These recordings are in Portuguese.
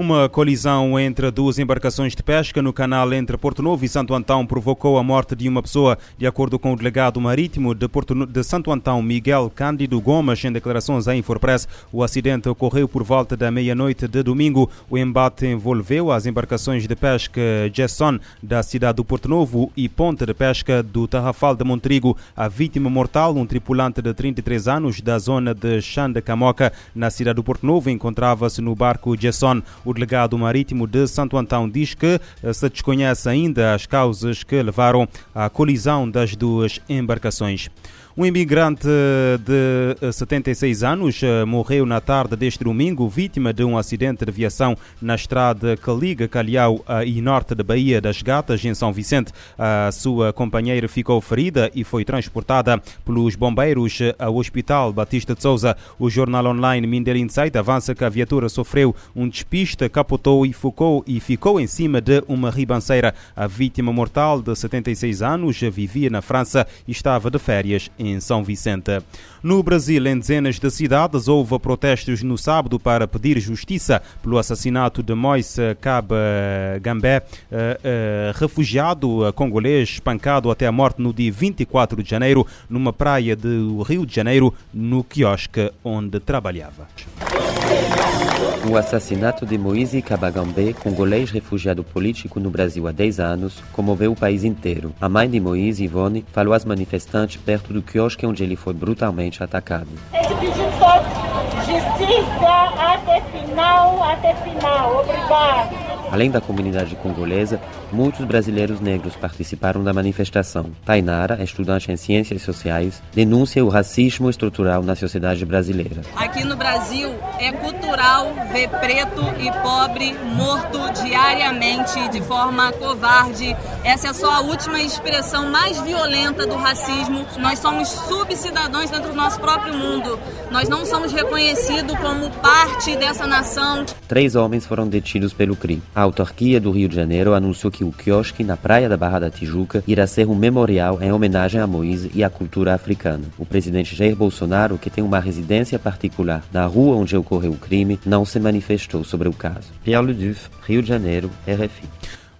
Uma colisão entre duas embarcações de pesca no canal entre Porto Novo e Santo Antão provocou a morte de uma pessoa, de acordo com o delegado marítimo de, Porto, de Santo Antão, Miguel Cândido Gomes, em declarações à Infopress. O acidente ocorreu por volta da meia-noite de domingo. O embate envolveu as embarcações de pesca Gesson, da cidade do Porto Novo, e Ponte de Pesca do Tarrafal de Montrigo. A vítima mortal, um tripulante de 33 anos da zona de Xanda Camoca, na cidade do Porto Novo, encontrava-se no barco Gesson. O delegado marítimo de Santo Antão diz que eh, se desconhece ainda as causas que levaram à colisão das duas embarcações. Um imigrante de 76 anos eh, morreu na tarde deste domingo, vítima de um acidente de aviação na estrada que liga Calhau e norte da Baía das Gatas, em São Vicente. A sua companheira ficou ferida e foi transportada pelos bombeiros ao Hospital Batista de Souza. O jornal online Minder Insight avança que a viatura sofreu um despiste, capotou e ficou, e ficou em cima de uma ribanceira. A vítima mortal de 76 anos vivia na França e estava de férias em São Vicente. No Brasil, em dezenas de cidades, houve protestos no sábado para pedir justiça pelo assassinato de Moise Caba Gambé, eh, eh, refugiado congolês espancado até a morte no dia 24 de janeiro, numa praia do Rio de Janeiro, no quiosque onde trabalhava. O assassinato de Moise Kabagambé, congolês refugiado político no Brasil há 10 anos, comoveu o país inteiro. A mãe de Moise, Ivone, falou às manifestantes perto do quiosque onde ele foi brutalmente atacado. Justiça até final, até final. Obrigado. Além da comunidade congolesa, muitos brasileiros negros participaram da manifestação. Tainara, estudante em ciências sociais, denuncia o racismo estrutural na sociedade brasileira. Aqui no Brasil é cultural ver preto e pobre morto diariamente de forma covarde. Essa é só a última expressão mais violenta do racismo. Nós somos subcidadãos dentro do nosso próprio mundo. Nós não somos reconhecidos como parte dessa nação. Três homens foram detidos pelo crime. A autarquia do Rio de Janeiro anunciou que o quiosque na praia da Barra da Tijuca irá ser um memorial em homenagem a Moise e à cultura africana. O presidente Jair Bolsonaro, que tem uma residência particular na rua onde ocorreu o crime, não se manifestou sobre o caso. Pierre Leduc, Rio de Janeiro, RFI.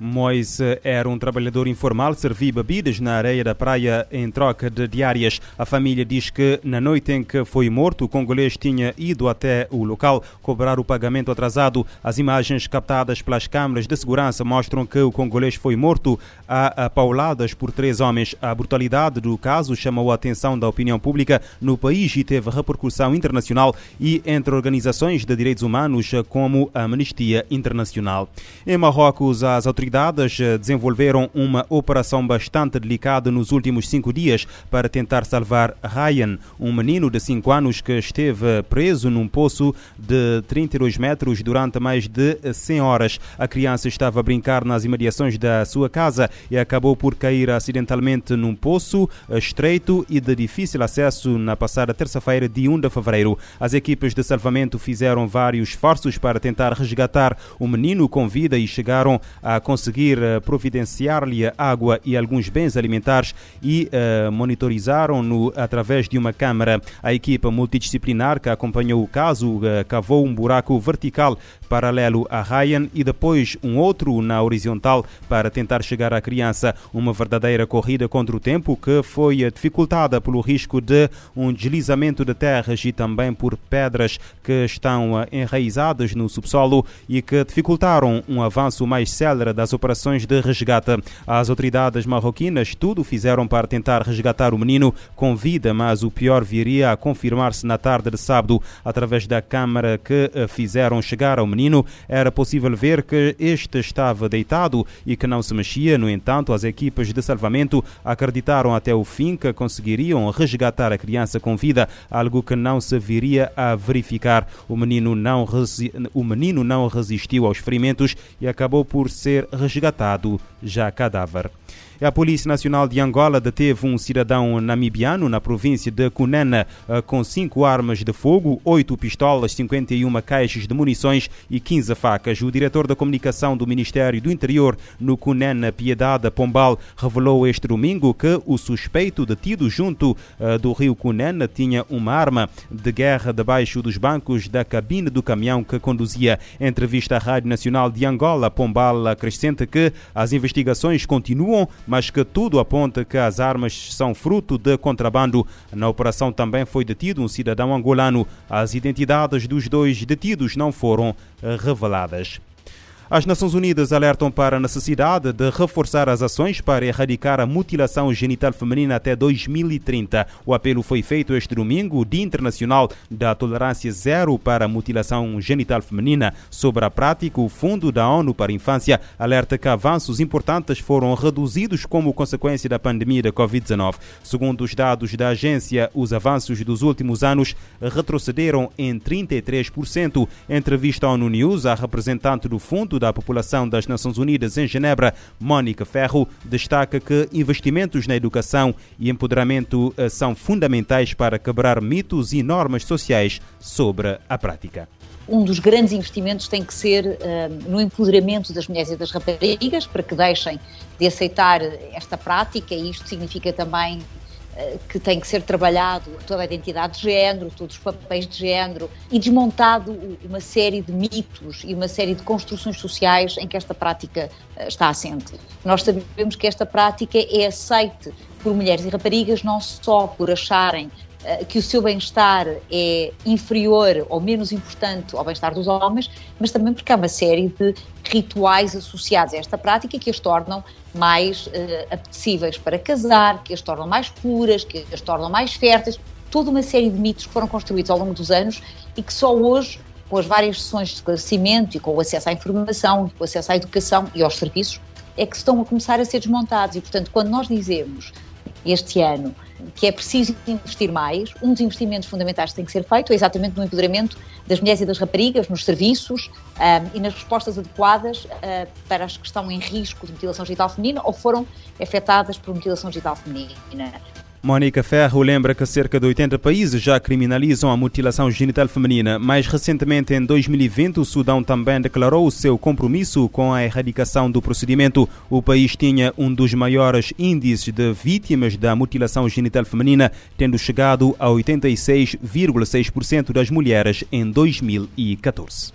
Moise era um trabalhador informal, servia bebidas na areia da praia em troca de diárias. A família diz que na noite em que foi morto, o congolês tinha ido até o local cobrar o pagamento atrasado. As imagens captadas pelas câmaras de segurança mostram que o congolês foi morto a pauladas por três homens. A brutalidade do caso chamou a atenção da opinião pública no país e teve repercussão internacional e entre organizações de direitos humanos como a Amnistia Internacional. Em Marrocos, as autoridades autoridades eh, desenvolveram uma operação bastante delicada nos últimos cinco dias para tentar salvar Ryan, um menino de 5 anos que esteve preso num poço de 32 metros durante mais de 100 horas. A criança estava a brincar nas imediações da sua casa e acabou por cair acidentalmente num poço estreito e de difícil acesso na passada terça-feira, de 1 de fevereiro. As equipes de salvamento fizeram vários esforços para tentar resgatar o menino com vida e chegaram a conseguir conseguir uh, providenciar-lhe água e alguns bens alimentares e uh, monitorizaram-no através de uma câmara. A equipa multidisciplinar que acompanhou o caso uh, cavou um buraco vertical paralelo a Ryan e depois um outro na horizontal para tentar chegar à criança. Uma verdadeira corrida contra o tempo que foi dificultada pelo risco de um deslizamento de terras e também por pedras que estão enraizadas no subsolo e que dificultaram um avanço mais célere das operações de resgate. As autoridades marroquinas tudo fizeram para tentar resgatar o menino com vida, mas o pior viria a confirmar-se na tarde de sábado. Através da câmara que eh, fizeram chegar ao menino, era possível ver que este estava deitado e que não se mexia. No entanto, as equipes de salvamento acreditaram até o fim que conseguiriam resgatar a criança com vida, algo que não se viria a verificar. O menino não, o menino não resistiu aos ferimentos e acabou por ser resgatado já cadáver. A Polícia Nacional de Angola deteve um cidadão namibiano na província de Cunene com cinco armas de fogo, oito pistolas, 51 caixas de munições e 15 facas. O diretor da comunicação do Ministério do Interior no Cunene, Piedade Pombal, revelou este domingo que o suspeito detido junto do rio Cunene tinha uma arma de guerra debaixo dos bancos da cabine do caminhão que conduzia. Em entrevista à Rádio Nacional de Angola, Pombal acrescenta que as investigações continuam, mas que tudo aponta que as armas são fruto de contrabando. Na operação também foi detido um cidadão angolano. As identidades dos dois detidos não foram reveladas. As Nações Unidas alertam para a necessidade de reforçar as ações para erradicar a mutilação genital feminina até 2030. O apelo foi feito este domingo, Dia Internacional da Tolerância Zero para a Mutilação Genital Feminina. Sobre a prática, o Fundo da ONU para a Infância alerta que avanços importantes foram reduzidos como consequência da pandemia da Covid-19. Segundo os dados da agência, os avanços dos últimos anos retrocederam em 33%. Em entrevista à ONU News, a representante do Fundo da População das Nações Unidas em Genebra, Mónica Ferro, destaca que investimentos na educação e empoderamento são fundamentais para quebrar mitos e normas sociais sobre a prática. Um dos grandes investimentos tem que ser uh, no empoderamento das mulheres e das raparigas para que deixem de aceitar esta prática e isto significa também que tem que ser trabalhado toda a identidade de género, todos os papéis de género e desmontado uma série de mitos e uma série de construções sociais em que esta prática eh, está assente. Nós sabemos que esta prática é aceite por mulheres e raparigas não só por acharem eh, que o seu bem-estar é inferior ou menos importante ao bem-estar dos homens, mas também porque há uma série de rituais associados a esta prática que as tornam mais uh, apetecíveis para casar, que as tornam mais puras, que as tornam mais férteis, toda uma série de mitos que foram construídos ao longo dos anos e que só hoje, com as várias sessões de esclarecimento e com o acesso à informação, com o acesso à educação e aos serviços, é que estão a começar a ser desmontados. E, portanto, quando nós dizemos este ano que é preciso investir mais. Um dos investimentos fundamentais que tem que ser feito é exatamente no empoderamento das mulheres e das raparigas, nos serviços um, e nas respostas adequadas uh, para as que estão em risco de mutilação genital feminina ou foram afetadas por mutilação genital feminina. Mónica Ferro lembra que cerca de 80 países já criminalizam a mutilação genital feminina. Mais recentemente, em 2020, o Sudão também declarou o seu compromisso com a erradicação do procedimento. O país tinha um dos maiores índices de vítimas da mutilação genital feminina, tendo chegado a 86,6% das mulheres em 2014.